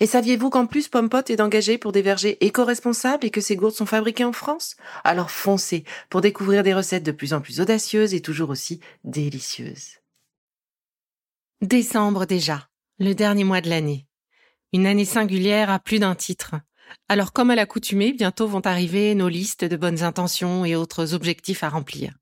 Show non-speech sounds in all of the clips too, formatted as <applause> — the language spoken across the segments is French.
Et saviez-vous qu'en plus Pompot est engagé pour des vergers éco-responsables et que ces gourdes sont fabriquées en France? Alors foncez pour découvrir des recettes de plus en plus audacieuses et toujours aussi délicieuses. Décembre déjà, le dernier mois de l'année. Une année singulière à plus d'un titre. Alors comme à l'accoutumée, bientôt vont arriver nos listes de bonnes intentions et autres objectifs à remplir.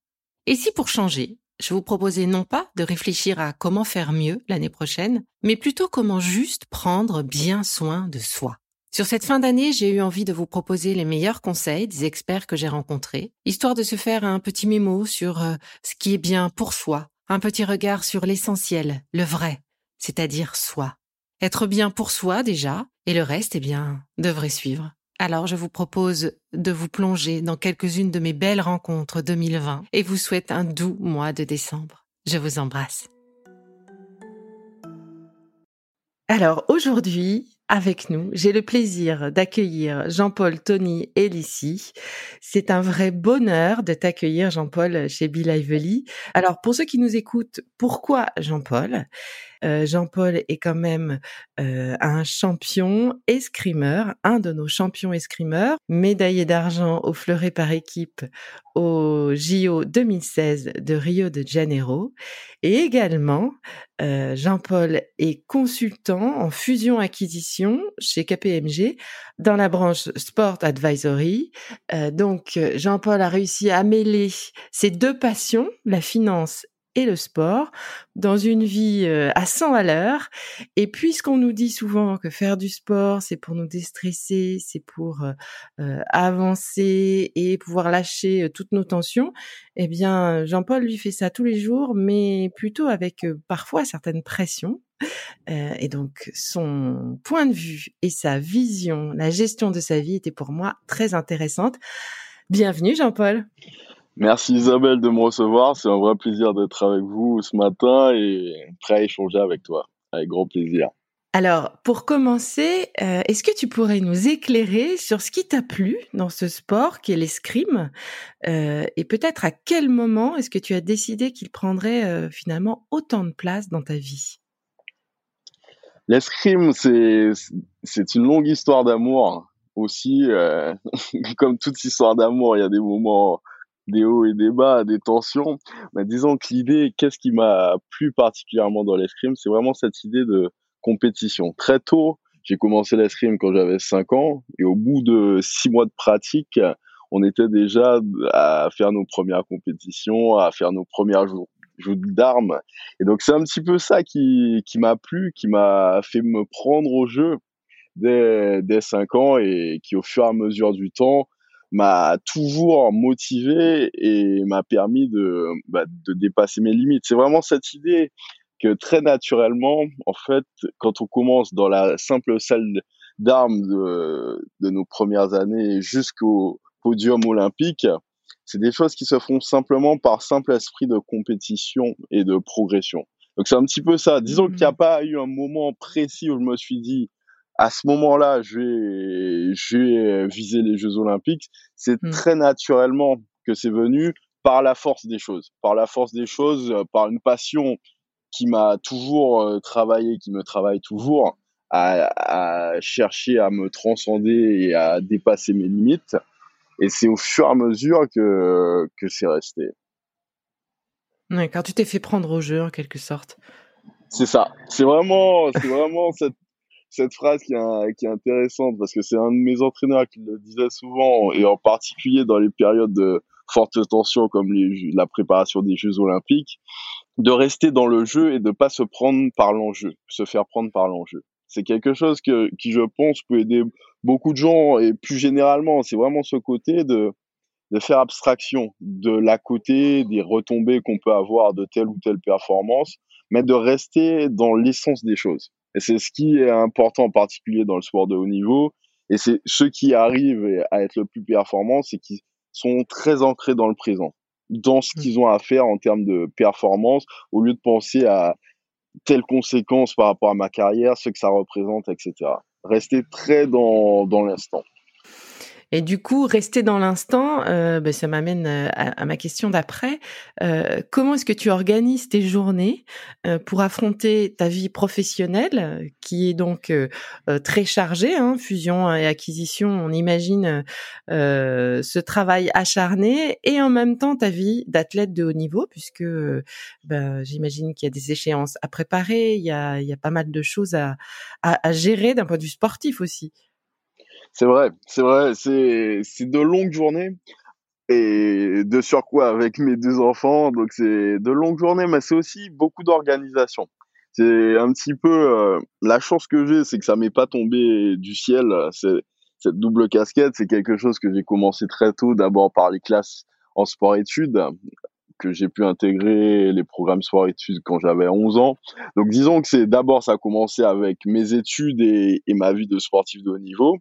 Et si pour changer, je vous proposais non pas de réfléchir à comment faire mieux l'année prochaine, mais plutôt comment juste prendre bien soin de soi. Sur cette fin d'année, j'ai eu envie de vous proposer les meilleurs conseils des experts que j'ai rencontrés, histoire de se faire un petit mémo sur euh, ce qui est bien pour soi, un petit regard sur l'essentiel, le vrai, c'est-à-dire soi. Être bien pour soi déjà, et le reste, eh bien, devrait suivre. Alors je vous propose de vous plonger dans quelques-unes de mes belles rencontres 2020 et vous souhaite un doux mois de décembre. Je vous embrasse. Alors aujourd'hui, avec nous, j'ai le plaisir d'accueillir Jean-Paul, Tony et Lissy. C'est un vrai bonheur de t'accueillir, Jean-Paul, chez Bill Lively. Alors, pour ceux qui nous écoutent, pourquoi Jean-Paul? Euh, Jean-Paul est quand même euh, un champion escrimeur, un de nos champions escrimeurs, médaillé d'argent au fleuret par équipe au JO 2016 de Rio de Janeiro. Et également, euh, Jean-Paul est consultant en fusion-acquisition chez KPMG dans la branche Sport Advisory. donc, Jean-Paul a réussi à mêler ses deux passions, la finance et le sport dans une vie euh, à 100 à l'heure. Et puisqu'on nous dit souvent que faire du sport, c'est pour nous déstresser, c'est pour euh, euh, avancer et pouvoir lâcher toutes nos tensions, eh bien, Jean-Paul lui fait ça tous les jours, mais plutôt avec parfois certaines pressions. et donc, son point de vue et sa vision, la gestion de sa vie était pour moi très intéressante. Bienvenue, Jean-Paul. Merci Isabelle de me recevoir. C'est un vrai plaisir d'être avec vous ce matin et prêt à échanger avec toi. Avec grand plaisir. Alors, pour commencer, euh, est-ce que tu pourrais nous éclairer sur ce qui t'a plu dans ce sport qui est l'escrime euh, et peut-être à quel moment est-ce que tu as décidé qu'il prendrait euh, finalement autant de place dans ta vie? L'escrime, c'est c'est une longue histoire d'amour aussi. <laughs> comme toute histoire d'amour, il y a des moments des hauts et des bas, des tensions. Mais disons que l'idée, qu'est-ce qui m'a plu particulièrement dans l'escrime, c'est vraiment cette idée de compétition. Très tôt, j'ai commencé l'escrime quand j'avais 5 ans et au bout de 6 mois de pratique, on était déjà à faire nos premières compétitions, à faire nos premières jeux, d'armes. Et donc c'est un petit peu ça qui, qui m'a plu, qui m'a fait me prendre au jeu dès, dès 5 ans et qui au fur et à mesure du temps m'a toujours motivé et m'a permis de, bah, de dépasser mes limites. C'est vraiment cette idée que très naturellement, en fait, quand on commence dans la simple salle d'armes de, de nos premières années jusqu'au podium olympique, c'est des choses qui se font simplement par simple esprit de compétition et de progression. Donc c'est un petit peu ça. Disons qu'il n'y a mmh. pas eu un moment précis où je me suis dit, à ce moment-là, je vais, je vais viser les Jeux Olympiques. C'est mmh. très naturellement que c'est venu par la force des choses, par la force des choses, euh, par une passion qui m'a toujours euh, travaillé, qui me travaille toujours, à, à, chercher à me transcender et à dépasser mes limites. Et c'est au fur et à mesure que, que c'est resté. Ouais, quand tu t'es fait prendre au jeu, en quelque sorte. C'est ça. C'est vraiment, c'est vraiment cette cette phrase qui est, intéressante parce que c'est un de mes entraîneurs qui le disait souvent et en particulier dans les périodes de forte tension comme la préparation des Jeux Olympiques. de rester dans le jeu et de pas se prendre par l'enjeu, se faire prendre par l'enjeu. C'est quelque chose qui, je pense, peut aider beaucoup de gens et plus généralement, c'est vraiment ce côté de, de faire abstraction de la côté des retombées qu'on peut avoir de telle ou telle performance, mais de rester dans l'essence des choses. Et c'est ce qui est important en particulier dans le sport de haut niveau. Et c'est ceux qui arrivent à être le plus performants, c'est qui sont très ancrés dans le présent, dans ce mmh. qu'ils ont à faire en termes de performance, au lieu de penser à telles conséquences par rapport à ma carrière, ce que ça représente, etc. Rester très dans, dans l'instant. Et du coup, rester dans l'instant, euh, ben, ça m'amène euh, à, ma question d'après. Euh, comment est-ce que tu organises tes journées pour affronter ta vie professionnelle, qui est donc très chargée, hein, fusion et acquisition, on imagine ce travail acharné, et en même temps ta vie d'athlète de haut niveau, puisque ben, j'imagine qu'il y a des échéances à préparer, il y a, il y a pas mal de choses à, à, à gérer d'un point de vue sportif aussi. C'est vrai, c'est vrai, c'est de longues journées et de surcroît avec mes deux enfants, donc c'est de longues journées, mais c'est aussi beaucoup d'organisation. C'est un petit peu euh, la chance que j'ai, c'est que ça m'est pas tombé du ciel. C'est cette double casquette, c'est quelque chose que j'ai commencé très tôt, d'abord par les classes en sport-études, que j'ai pu intégrer les programmes sport-études quand j'avais 11 ans. Donc disons que c'est d'abord ça a commencé avec mes études et ma vie de sportif de haut niveau.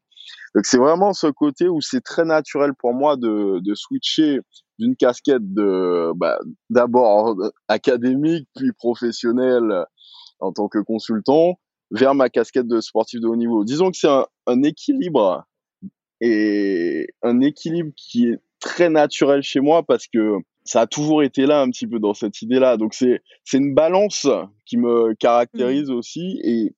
Donc c'est vraiment ce côté où c'est très naturel pour moi de, de switcher d'une casquette de bah, d'abord académique puis professionnelle en tant que consultant vers ma casquette de sportif de haut niveau. Disons que c'est un, un équilibre et un équilibre qui est très naturel chez moi parce que ça a toujours été là un petit peu dans cette idée-là. Donc c'est c'est une balance qui me caractérise mmh. aussi et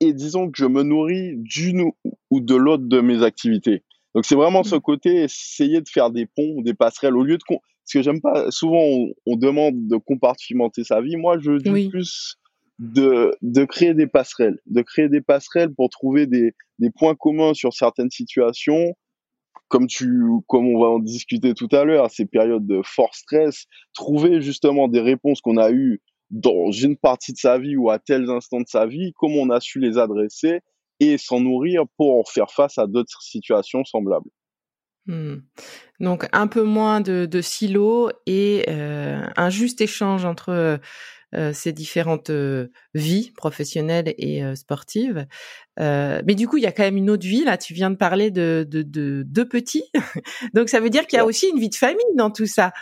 et disons que je me nourris d'une ou de l'autre de mes activités. Donc c'est vraiment ce mmh. côté essayer de faire des ponts, des passerelles au lieu de parce que j'aime pas souvent on, demande de compartimenter sa vie. Moi je dis plus de de créer des passerelles, de créer des passerelles pour trouver des des points communs sur certaines situations comme tu comme on va en discuter tout à l'heure, ces périodes de fort stress, trouver justement des réponses qu'on a eues dans une partie de sa vie ou à tels instants de sa vie, comment on a su les adresser et s'en nourrir pour faire face à d'autres situations semblables. Hmm. Donc un peu moins de, de silos et euh, un juste échange entre euh, ces différentes euh, vies professionnelles et sportives. Mais du coup, il y a quand même une autre vie là. Tu viens de parler de deux de, de petits, <laughs> donc ça veut dire qu'il y a aussi une vie de famille dans tout ça.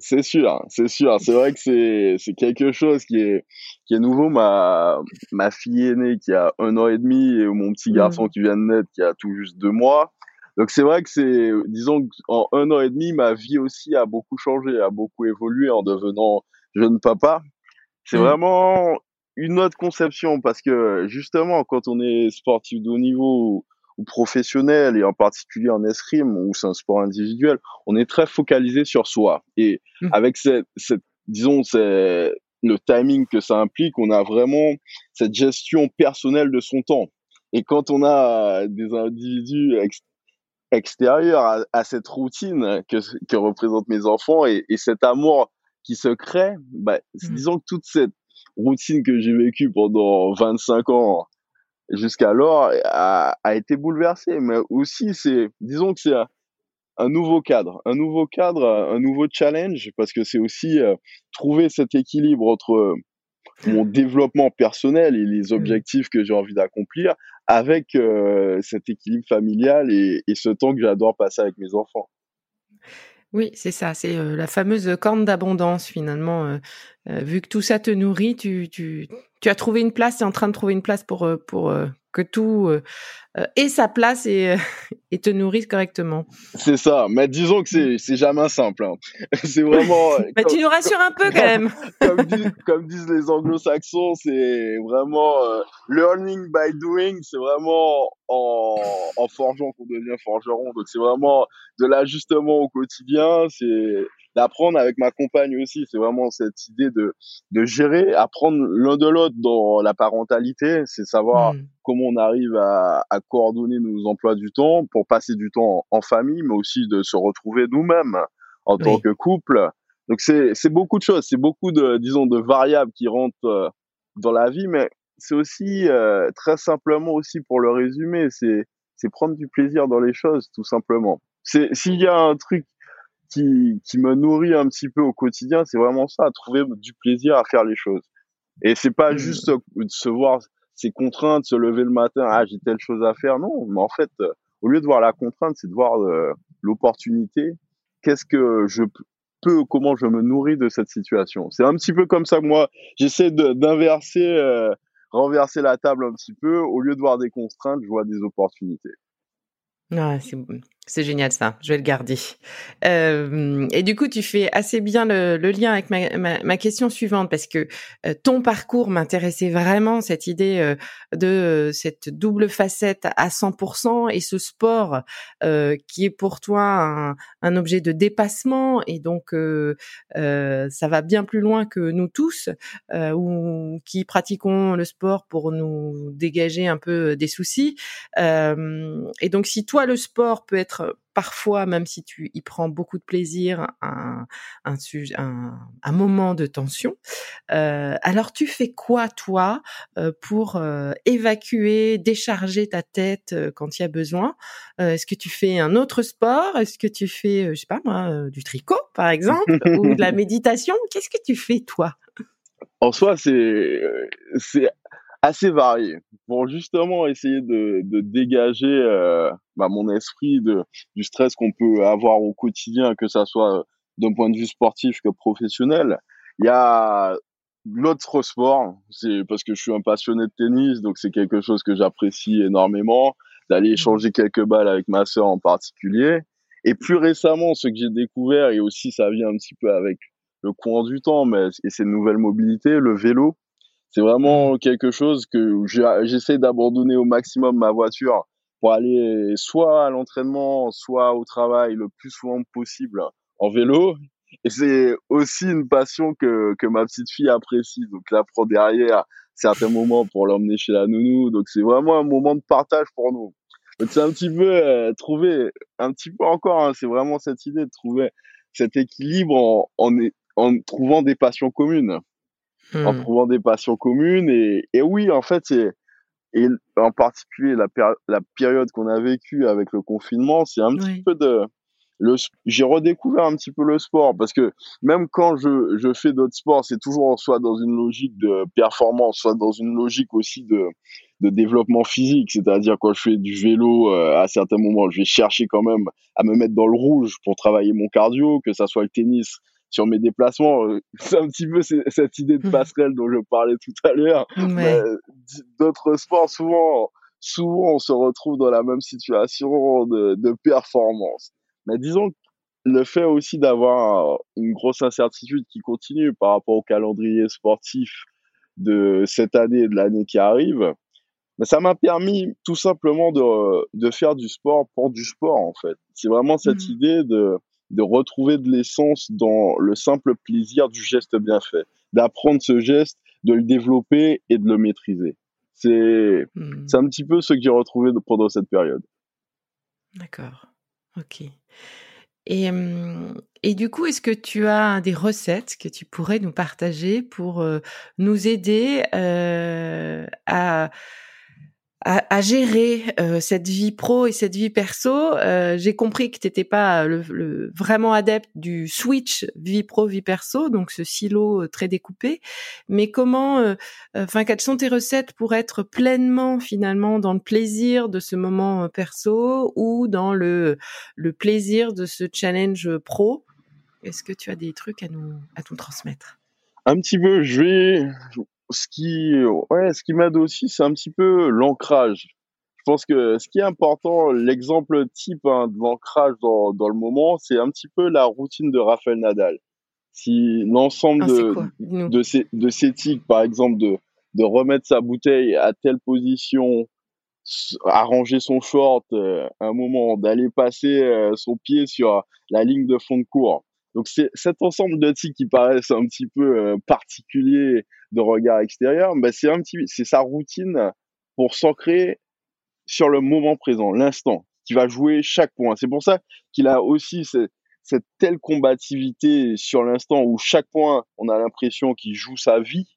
C'est sûr, c'est sûr. C'est vrai que c'est c'est quelque chose qui est qui est nouveau. Ma ma fille aînée qui a un an et demi et mon petit garçon mmh. qui vient de naître qui a tout juste deux mois. Donc c'est vrai que c'est disons en un an et demi ma vie aussi a beaucoup changé, a beaucoup évolué en devenant jeune papa. C'est mmh. vraiment une autre conception parce que justement quand on est sportif de haut niveau ou professionnel et en particulier en escrime où c'est un sport individuel, on est très focalisé sur soi. Et mmh. avec cette, cette disons, c'est le timing que ça implique, on a vraiment cette gestion personnelle de son temps. Et quand on a des individus extérieurs à, cette routine que, que représentent mes enfants et, et cet amour qui se crée, bah, mmh. disons que toute cette routine que j'ai vécue pendant 25 ans jusqu'alors a, a été bouleversé. Mais aussi, c'est, disons que c'est un, nouveau cadre, un nouveau cadre, un nouveau challenge, parce que c'est aussi euh, trouver cet équilibre entre euh, mon développement personnel et les mmh. objectifs que j'ai envie d'accomplir avec euh, cet équilibre familial et, et ce temps que j'adore passer avec mes enfants. Oui, c'est ça, c'est la fameuse corne d'abondance finalement. vu que tout ça te nourrit, tu, tu, tu as trouvé une place, tu es en train de trouver une place pour, pour que tout ait sa place et, <laughs> et te nourrisse correctement. C'est ça, mais disons que c'est, c'est jamais simple. Hein. <laughs> C'est vraiment. mais <laughs> tu nous rassures un peu quand même. comme, disent, comme, disent, les anglo-saxons, c'est vraiment learning by doing, c'est vraiment en, en forgeant qu'on devient forgeron. Donc c'est vraiment de l'ajustement au quotidien, c'est d'apprendre avec ma compagne aussi. C'est vraiment cette idée de, de gérer, apprendre l'un de l'autre dans la parentalité, c'est savoir mmh. comment on arrive à, à, coordonner nos emplois du temps pour passer du temps en, famille, mais aussi de se retrouver nous-mêmes en tant que couple Donc c'est c'est beaucoup de choses, c'est beaucoup de disons de variables qui rentrent dans la vie, mais c'est aussi très simplement aussi pour le résumer, c'est c'est prendre du plaisir dans les choses tout simplement. C'est s'il y a un truc qui qui me nourrit un petit peu au quotidien, c'est vraiment ça, trouver du plaisir à faire les choses. Et c'est pas mmh. juste de se voir ces contraintes, se lever le matin, ah j'ai telle chose à faire, non, mais en fait au lieu de voir la contrainte, c'est de voir l'opportunité. Qu'est-ce que je peux, comment je me nourris de cette situation. C'est un petit peu comme ça que moi, j'essaie d'inverser, euh, renverser la table un petit peu. Au lieu de voir des contraintes, je vois des opportunités. Ah, c'est génial ça, je vais le garder. Euh, et du coup, tu fais assez bien le, lien avec ma, question suivante parce que euh, ton parcours m'intéressait vraiment cette idée euh, de euh, cette double facette à 100% et ce sport qui est pour toi un, un, objet de dépassement et donc ça va bien plus loin que nous tous ou qui pratiquons le sport pour nous dégager un peu des soucis. et donc, si toi le sport peut être parfois, même si tu y prends beaucoup de plaisir, un, un, un, un moment de tension. Euh, alors tu fais quoi toi euh, pour euh, évacuer, décharger ta tête quand il y a besoin? Est-ce que tu fais un autre sport? Est-ce que tu fais, je sais pas moi, du tricot par exemple ou de la <laughs> méditation? Qu'est-ce que tu fais toi? En soi, c'est c'est assez varié pour justement essayer de, de dégager euh, bah, mon esprit de, du stress qu'on peut avoir au quotidien, que ça soit d'un point de vue sportif que professionnel. Il y a l'autre sport, c'est parce que je suis un passionné de tennis, donc c'est quelque chose que j'apprécie énormément, d'aller mmh. échanger quelques balles avec ma sœur en particulier. Et plus récemment, ce que j'ai découvert, et aussi ça vient un petit peu avec le courant du temps, mais et ces nouvelles mobilités, le vélo. C'est vraiment mmh. quelque chose que j'essaie d'abandonner au maximum ma voiture pour aller soit à l'entraînement, soit au travail le plus souvent possible en vélo. Et c'est aussi une passion que, que ma petite fille apprécie. Donc là, prend derrière certains moments pour l'emmener chez la nounou. Donc c'est vraiment un moment de partage pour nous. Donc c'est un petit peu euh, trouver, un petit peu encore, hein, c'est vraiment cette idée de trouver cet équilibre en, en, en trouvant des passions communes en hmm. trouvant des passions communes. Et, et oui, en fait, c'est et en particulier la, la période qu'on a vécue avec le confinement, c'est un petit peu de le j'ai redécouvert un petit peu le sport parce que même quand je, je fais d'autres sports, c'est toujours soit dans une logique de performance, soit dans une logique aussi de de développement physique, c'est-à-dire quand je fais du vélo euh, à certains moments, je vais chercher quand même à me mettre dans le rouge pour travailler mon cardio, que ça soit le tennis, sur mes déplacements. Euh, <laughs> c'est un petit peu cette idée de mmh. passerelle dont je parlais tout à l'heure. D'autres sports, souvent, souvent, on se retrouve dans la même situation de, de performance. Mais disons le fait aussi d'avoir une grosse incertitude qui continue par rapport au calendrier sportif de cette année et de l'année qui arrive, mais ça m'a permis tout simplement de, de faire du sport pour du sport en fait. C'est vraiment cette mmh. idée de de retrouver de l'essence dans le simple plaisir du geste bien fait, d'apprendre ce geste, de le développer et de le maîtriser. C'est hmm. c'est un petit peu ce que j'ai retrouvé pendant cette période. D'accord. Ok. Et, et du coup, est-ce que tu as des recettes que tu pourrais nous partager pour euh, nous aider euh, à à, gérer euh, cette vie pro et cette vie perso. Euh, j'ai compris que tu n'étais pas le, vraiment adepte du switch vie pro vie perso, donc ce silo euh, très découpé. Mais comment, enfin, quelles sont tes recettes pour être pleinement finalement dans le plaisir de ce moment perso ou dans le le plaisir de ce challenge pro? Est-ce que tu as des trucs à nous à nous transmettre? Un petit peu. Je vais ce qui, ouais, ce qui m'aide aussi, c'est un petit peu l'ancrage. Je pense que ce qui est important, l'exemple type hein, de l'ancrage dans, dans le moment, c'est un petit peu la routine de Rafael Nadal. Si l'ensemble ah, de, de, ces, de ces tics, par exemple, de, de remettre sa bouteille à telle position, arranger son short, euh, un moment, d'aller passer euh, son pied sur la ligne de fond de cours, donc c'est cet ensemble de tics qui paraissent un petit peu euh, particulier de regard extérieur, bah c'est un petit, c'est sa routine pour s'ancrer sur le moment présent, l'instant, qui va jouer chaque point. C'est pour ça qu'il a aussi cette telle combativité sur l'instant où chaque point, on a l'impression qu'il joue sa vie,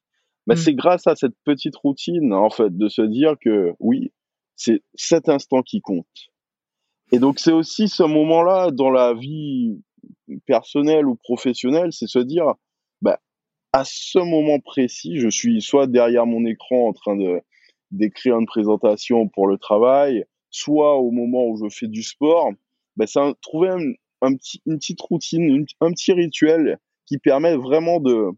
bah, c'est grâce à cette petite routine, en fait, de se dire que oui, c'est cet instant qui compte. Et donc, c'est aussi ce moment-là dans la vie personnelle ou professionnelle, c'est se dire, à ce moment précis, je suis soit derrière mon écran en train de d'écrire une présentation pour le travail, soit au moment où je fais du sport, bah, c'est trouver un, petit, une petite routine, un petit rituel qui permet vraiment de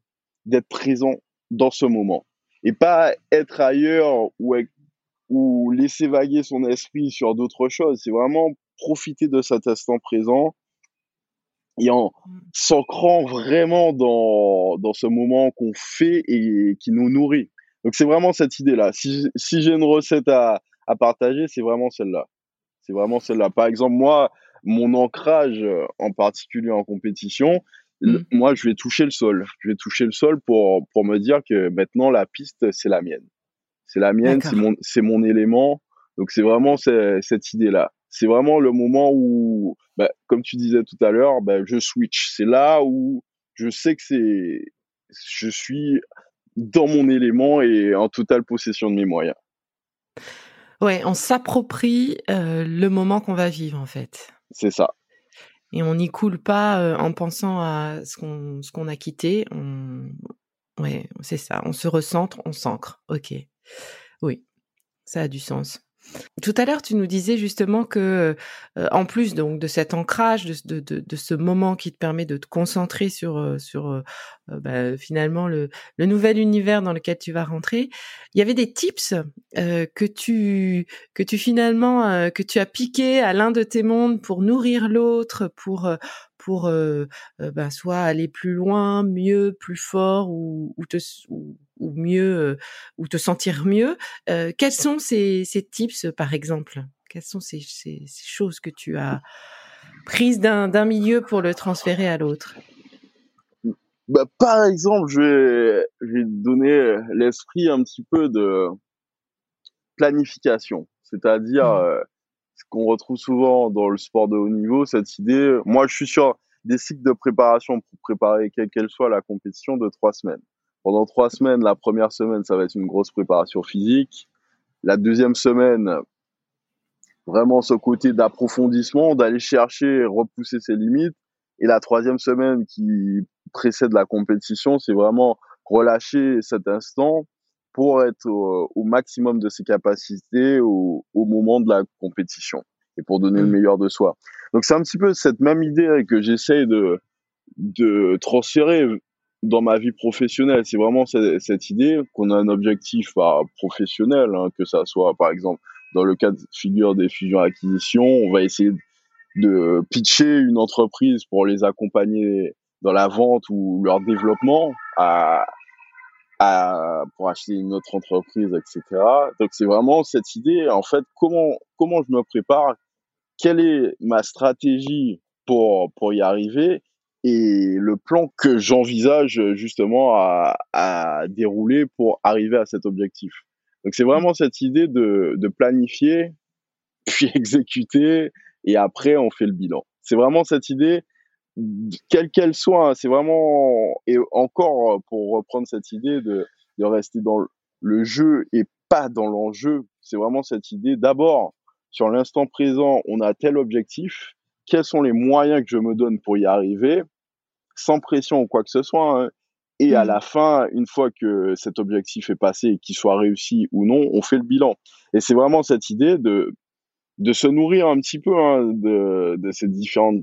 d'être présent dans ce moment et pas être ailleurs ou, ou laisser vaguer son esprit sur d'autres choses. C'est vraiment profiter de cet instant présent et en mmh. s'ancrant vraiment dans, dans ce moment qu'on fait et qui nous nourrit. Donc c'est vraiment cette idée-là. Si, si j'ai une recette à, à partager, c'est vraiment celle-là. C'est vraiment celle-là. Par exemple, moi, mon ancrage en particulier en compétition, mmh. moi, je vais toucher le sol. Je vais toucher le sol pour, pour me dire que maintenant, la piste, c'est la mienne. C'est la mienne, c'est mon, c'est mon élément. Donc, c'est vraiment cette idée-là. C'est vraiment le moment où, bah, comme tu disais tout à l'heure, bah, je switch. C'est là où je sais que c'est, je suis dans mon élément et en totale possession de mes moyens. Ouais, on s'approprie euh, le moment qu'on va vivre en fait. C'est ça. Et on n'y coule pas euh, en pensant à ce qu'on ce qu'on a quitté. On... Ouais, c'est ça. On se recentre, on s'ancre. Ok. Oui, ça a du sens. Tout à l'heure, tu nous disais justement que, euh, en plus donc de cet ancrage, de, de, de, ce moment qui te permet de te concentrer sur euh, sur euh, bah, finalement le, le, nouvel univers dans lequel tu vas rentrer, il y avait des tips que tu que tu finalement que tu as piqué à l'un de tes mondes pour nourrir l'autre, pour pour ben, soit aller plus loin, mieux, plus fort ou, ou te ou, ou mieux ou te sentir mieux. Quels sont ces, ces tips, par exemple? Quelles sont ces, ces, ces, choses que tu as prises d'un milieu pour le transférer à l'autre? Bah, Par exemple, je vais, je vais donner l'esprit un petit peu de planification, c'est-à-dire mmh. Ce qu'on retrouve souvent dans le sport de haut niveau, cette idée. Moi, je suis sur des cycles de préparation pour préparer quelle qu'elle soit la compétition de trois semaines. Pendant trois semaines, la première semaine, ça va être une grosse préparation physique. La deuxième semaine, vraiment ce côté d'approfondissement, d'aller chercher, repousser ses limites. Et la troisième semaine qui précède la compétition, c'est vraiment relâcher cet instant pour être au, maximum de ses capacités au, au, moment de la compétition et pour donner le mmh. meilleur de soi. Donc c'est un petit peu cette même idée que j'essaye de, de transférer dans ma vie professionnelle, c'est vraiment cette, cette idée qu'on a un objectif bah, professionnel, hein, que ça soit par exemple dans le cas de figure des fusions-acquisitions, on va essayer de pitcher une entreprise pour les accompagner dans la vente ou leur développement à, pour acheter une autre entreprise, etc. Donc c'est vraiment cette idée, en fait, comment comment je me prépare, quelle est ma stratégie pour pour y arriver et le plan que j'envisage justement à, dérouler pour arriver à cet objectif. Donc c'est vraiment cette idée de planifier, <laughs> puis exécuter, et après on fait le bilan. C'est vraiment cette idée, quelle qu'elle soit, hein, c'est vraiment, et encore pour reprendre cette idée de, de rester dans le jeu et pas dans l'enjeu, c'est vraiment cette idée d'abord, sur l'instant présent, on a tel objectif, quels sont les moyens que je me donne pour y arriver, sans pression ou quoi que ce soit. Hein. Et à mmh. la fin, une fois que cet objectif est passé et qu'il soit réussi ou non, on fait le bilan. Et c'est vraiment cette idée de, de se nourrir un petit peu hein, de, de ces différentes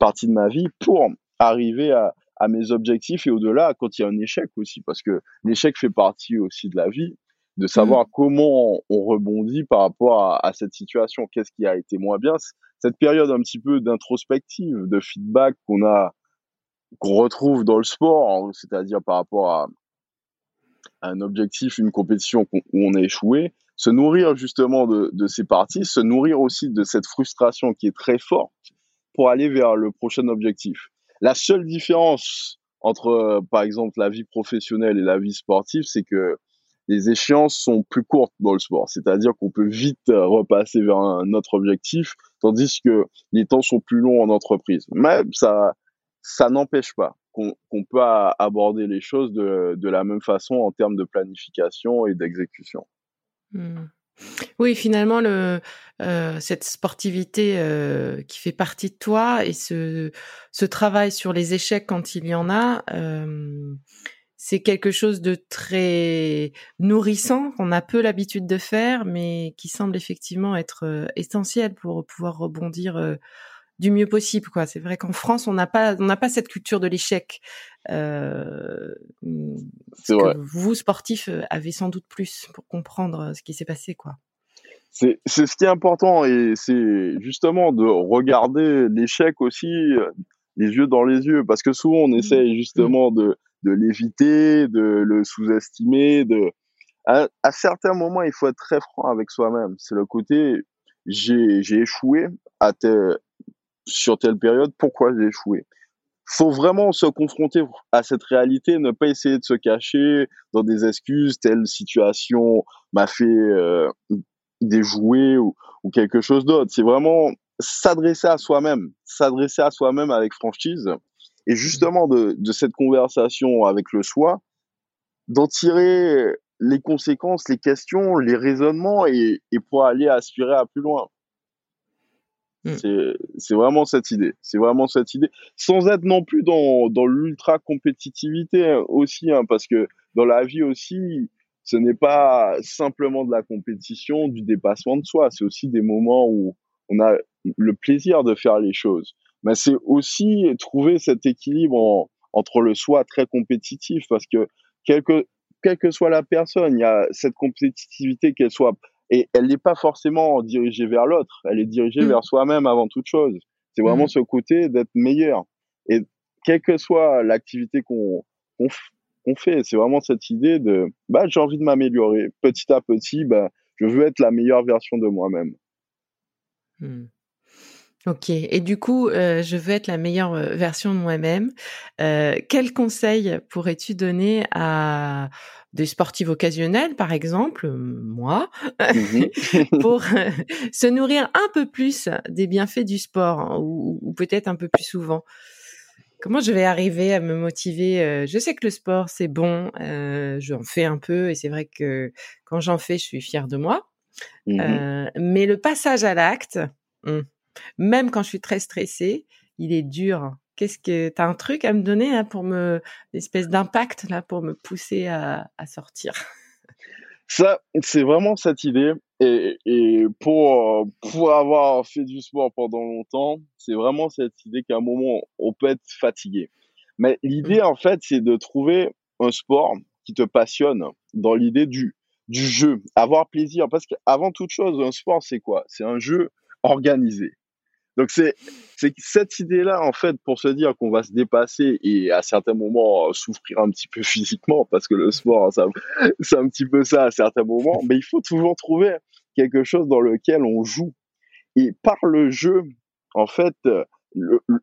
parties de ma vie pour arriver à, à mes objectifs et au-delà quand il y a un échec aussi, parce que l'échec fait partie aussi de la vie, de savoir mmh. comment on rebondit par rapport à, à cette situation, qu'est-ce qui a été moins bien. Cette période un petit peu d'introspective, de feedback qu'on a qu'on retrouve dans le sport, c'est-à-dire par rapport à, un objectif, une compétition où on a échoué, se nourrir justement de, de ces parties, se nourrir aussi de cette frustration qui est très forte pour aller vers le prochain objectif. La seule différence entre, par exemple, la vie professionnelle et la vie sportive, c'est que les échéances sont plus courtes dans le sport, c'est-à-dire qu'on peut vite repasser vers un autre objectif, tandis que les temps sont plus longs en entreprise. Mais ça, ça n'empêche pas qu'on peut aborder les choses de, la même façon en termes de planification et d'exécution. Mmh. Oui, finalement, le, euh, cette sportivité euh, qui fait partie de toi et ce, travail sur les échecs quand il y en a, euh, c'est quelque chose de très nourrissant qu'on a peu l'habitude de faire, mais qui semble effectivement être euh, essentiel pour pouvoir rebondir euh, du mieux possible. Quoi. C'est vrai qu'en France, on n'a pas, on n'a pas cette culture de l'échec. Euh, c'est vrai. vous, sportifs, euh, avez sans doute plus pour comprendre ce qui s'est passé, quoi. C'est, c'est ce qui est important et c'est justement de regarder l'échec aussi les yeux dans les yeux parce que souvent on mmh. essaye justement de de l'éviter, de le sous-estimer, de à, certains moments, il faut être très franc avec soi-même. C'est le côté j'ai j'ai échoué à sur telle période, pourquoi j'ai échoué? Faut vraiment se confronter à cette réalité, ne pas essayer de se cacher dans des excuses, telle situation m'a fait euh, déjouer ou, quelque chose d'autre. C'est vraiment s'adresser à soi-même, s'adresser à soi-même avec franchise et justement, de, cette conversation avec le soi, d'en tirer les conséquences, les questions, les raisonnements et pour aller aspirer à plus loin. Mm. C'est vraiment cette idée. C'est vraiment cette idée. Sans être non plus dans, dans l'ultra compétitivité hein, aussi, hein, parce que dans la vie aussi, ce n'est pas simplement de la compétition, du dépassement de soi. C'est aussi des moments où on a le plaisir de faire les choses mais c'est aussi trouver cet équilibre entre le soi très compétitif parce que quelle que, quelle que soit la personne, il y a cette compétitivité qu'elle soit et elle n'est pas forcément dirigée vers l'autre, elle est dirigée mmh. vers soi-même avant toute chose. C'est vraiment mmh. ce côté d'être meilleur. Et quelle que soit l'activité qu'on fait, c'est vraiment cette idée de bah j'ai envie de m'améliorer petit à petit, bah je veux être la meilleure version de moi-même. Mmh. Ok. Et du coup, euh, je veux être la meilleure euh, version de moi-même. Euh, quels conseils pourrais-tu donner à des sportifs occasionnels, par exemple, moi, mmh <laughs> pour se nourrir un peu plus des bienfaits du sport, hein, ou, peut-être un peu plus souvent Comment je vais arriver à me motiver Je sais que le sport, c'est bon, j'en fais un peu, et c'est vrai que quand j'en fais, je suis fière de moi. Mmh mais le passage à l'acte... Mmh, même quand je suis très stressée, il est dur. Qu'est-ce que t'as un truc à me donner pour me une espèce d'impact là pour me pousser à, à sortir? <laughs> Ça, c'est vraiment cette idée. Et, et pour pour avoir fait du sport pendant longtemps, c'est vraiment cette idée qu'à un moment on peut être fatigué. Mais l'idée mmh. en fait, c'est de trouver un sport qui te passionne dans l'idée du du jeu, avoir plaisir. Parce qu'avant toute chose, un sport, c'est quoi? C'est un jeu organisé. Donc c'est cette idée-là en fait pour se dire qu'on va se dépasser et à certains moments euh, souffrir un petit peu <laughs> physiquement parce que le sport <laughs> c'est un petit peu ça à certains moments, mais il faut toujours trouver quelque chose dans lequel on joue. Et par le jeu en fait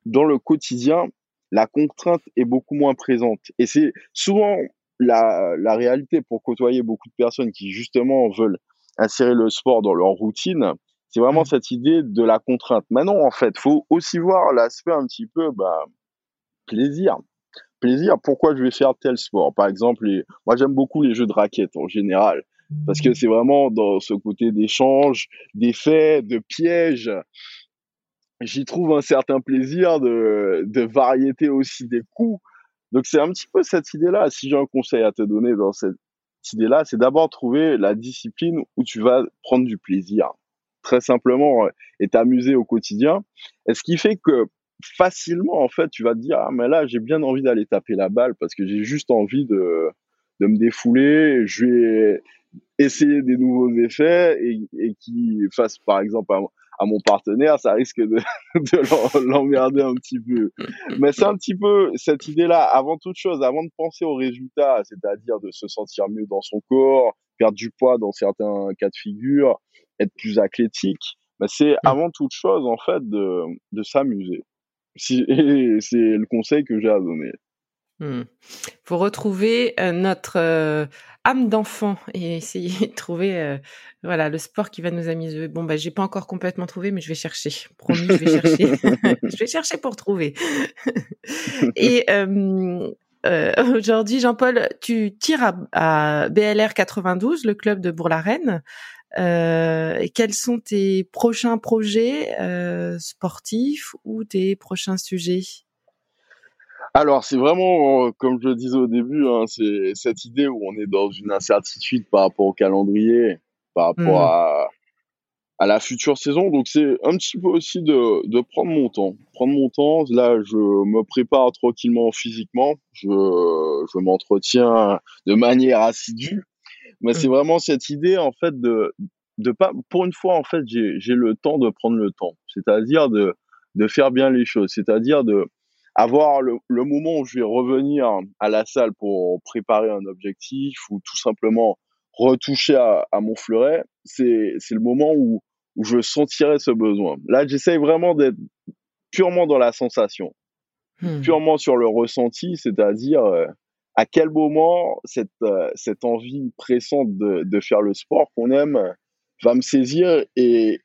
dans le quotidien la contrainte est beaucoup moins présente. Et c'est souvent la réalité pour côtoyer beaucoup de personnes qui justement veulent insérer le sport dans leur routine c'est vraiment mmh. cette idée de la contrainte. Maintenant, en fait, faut aussi voir l'aspect un petit peu bah, plaisir. Plaisir, pourquoi je vais faire tel sport? Par exemple, moi j'aime beaucoup les jeux de raquettes en général, parce que mmh. c'est vraiment dans ce côté d'échange, d'effets, de pièges. J'y trouve un certain plaisir de, de variété aussi des coups. Donc c'est un petit peu cette idée-là. Si j'ai un conseil à te donner dans cette idée-là, c'est d'abord trouver la discipline où tu vas prendre du plaisir très simplement euh, et t'amuser au quotidien. Et ce qui fait que facilement, en fait, tu vas te dire, ah, mais là, j'ai bien envie d'aller taper la balle parce que j'ai juste envie de, de me défouler. Je vais essayer des nouveaux effets et, qui fassent, par exemple, à, mon partenaire, ça risque de, <laughs> de l'emmerder un petit peu. Mais c'est un petit peu cette idée-là, avant toute chose, avant de penser au résultat, c'est-à-dire de se sentir mieux dans son corps, perdre du poids dans certains cas de figure, être plus athlétique, bah c'est mmh. avant toute chose en fait de, de s'amuser. Si, <laughs> c'est le conseil que j'ai à donner. Hmm. Faut retrouver euh, notre euh, âme d'enfant et essayer de trouver euh, voilà le sport qui va nous amuser. Bon bah j'ai pas encore complètement trouvé, mais je vais chercher. Promis, je vais chercher. <laughs> <laughs> je vais chercher pour trouver. et aujourd'hui, Jean-Paul, tu tires à, à, BLR 92, le club de Bourg-la-Reine. Quels sont tes prochains projets sportifs ou tes prochains sujets? Alors, c'est vraiment, euh, comme je le disais au début, hein, c'est cette idée où on est dans une incertitude par rapport au calendrier, par rapport mmh. à, à la future saison. Donc, c'est un petit peu aussi de, de prendre mon temps. Prendre mon temps. Là, je me prépare tranquillement physiquement. Je, je m'entretiens de manière assidue. Mais c'est mmh. vraiment cette idée, en fait, de, de pas, pour une fois, en fait, j'ai le temps de prendre le temps. C'est-à-dire de, de faire bien les choses. C'est-à-dire de, avoir le, le, moment où je vais revenir à la salle pour préparer un objectif ou tout simplement retoucher à, à mon fleuret, c'est le moment où, où je sentirai ce besoin. Là, j'essaye vraiment d'être purement dans la sensation, hmm. purement sur le ressenti, c'est-à-dire euh, à quel moment cette, euh, cette envie pressante de, de faire le sport qu'on aime va me saisir et,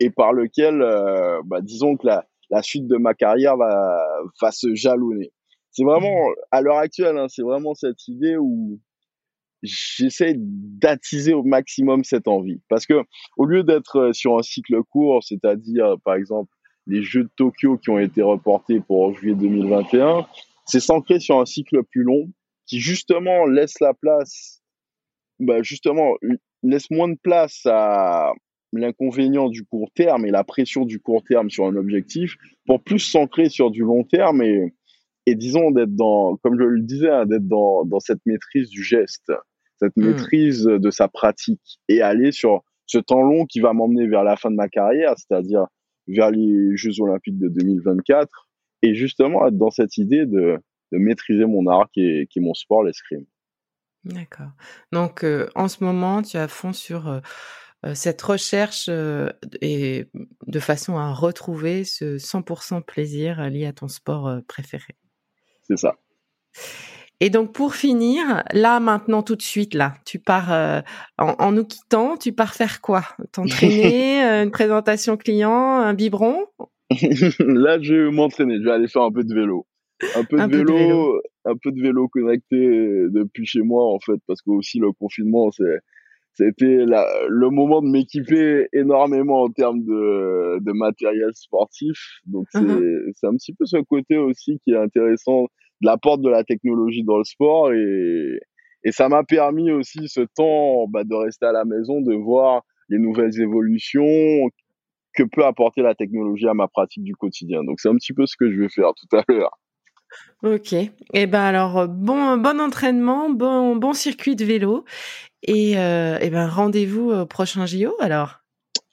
et par lequel, euh, bah, disons que la, la suite de ma carrière va, va se jalonner. C'est vraiment, à l'heure actuelle, hein, c'est vraiment cette idée où j'essaie d'attiser au maximum cette envie. Parce que, au lieu d'être euh, sur un cycle court, c'est-à-dire, par exemple, les Jeux de Tokyo qui ont été reportés pour juillet 2021, c'est s'ancrer sur un cycle plus long qui, justement, laisse la place, bah, justement, laisse moins de place à, l'inconvénient du court terme et la pression du court terme sur un objectif pour plus s'ancrer sur du long terme et, et disons d'être dans, comme je le disais, hein, d'être dans, dans cette maîtrise du geste, cette hmm. maîtrise de sa pratique et aller sur ce temps long qui va m'emmener vers la fin de ma carrière, c'est-à-dire vers les Jeux Olympiques de 2024 et justement être dans cette idée de, de maîtriser mon art qui est, qui est mon sport, l'escrime. D'accord. Donc, euh, en ce moment, tu as fond sur euh, euh, cette recherche est de façon à retrouver ce 100% plaisir lié à ton sport préféré. C'est ça. Et donc pour finir, là maintenant tout de suite là, tu pars en, nous quittant, tu pars faire quoi? T'entraîner, <laughs> une présentation client, un biberon? <laughs> Là je vais m'entraîner, je vais aller faire un peu de vélo. Un peu, de, vélo, de vélo, un peu de vélo connecté depuis chez moi en fait, parce que aussi le confinement c'est c'était le moment de m'équiper énormément en termes de, de matériel sportif. Donc uh-huh. c'est un petit peu ce côté aussi qui est intéressant de l'apport de la technologie dans le sport et, et ça m'a permis aussi ce temps bah, de rester à la maison, de voir les nouvelles évolutions que peut apporter la technologie à ma pratique du quotidien. Donc c'est un petit peu ce que je vais faire tout à l'heure. Ok. Et eh ben alors bon bon entraînement, bon bon circuit de vélo et, euh, eh ben rendez-vous au prochain JO alors.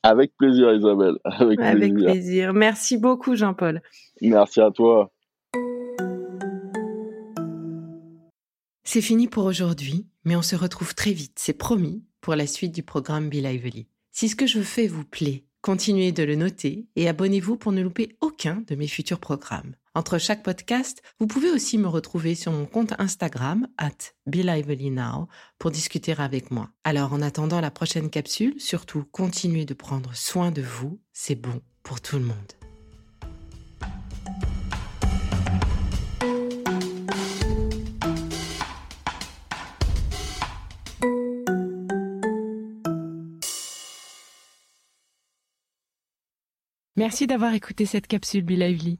Avec plaisir Isabelle. <laughs> Avec, Avec plaisir. Merci beaucoup Jean-Paul. Merci à toi. C'est fini pour aujourd'hui, mais on se retrouve très vite, c'est promis, pour la suite du programme Be Lively. Si ce que je fais vous plaît, continuez de le noter et abonnez-vous pour ne louper aucun de mes futurs programmes. Entre chaque podcast, vous pouvez aussi me retrouver sur mon compte Instagram, at Now, pour discuter avec moi. Alors en attendant la prochaine capsule, surtout continuez de prendre soin de vous, c'est bon pour tout le monde. Merci d'avoir écouté cette capsule Be Lively.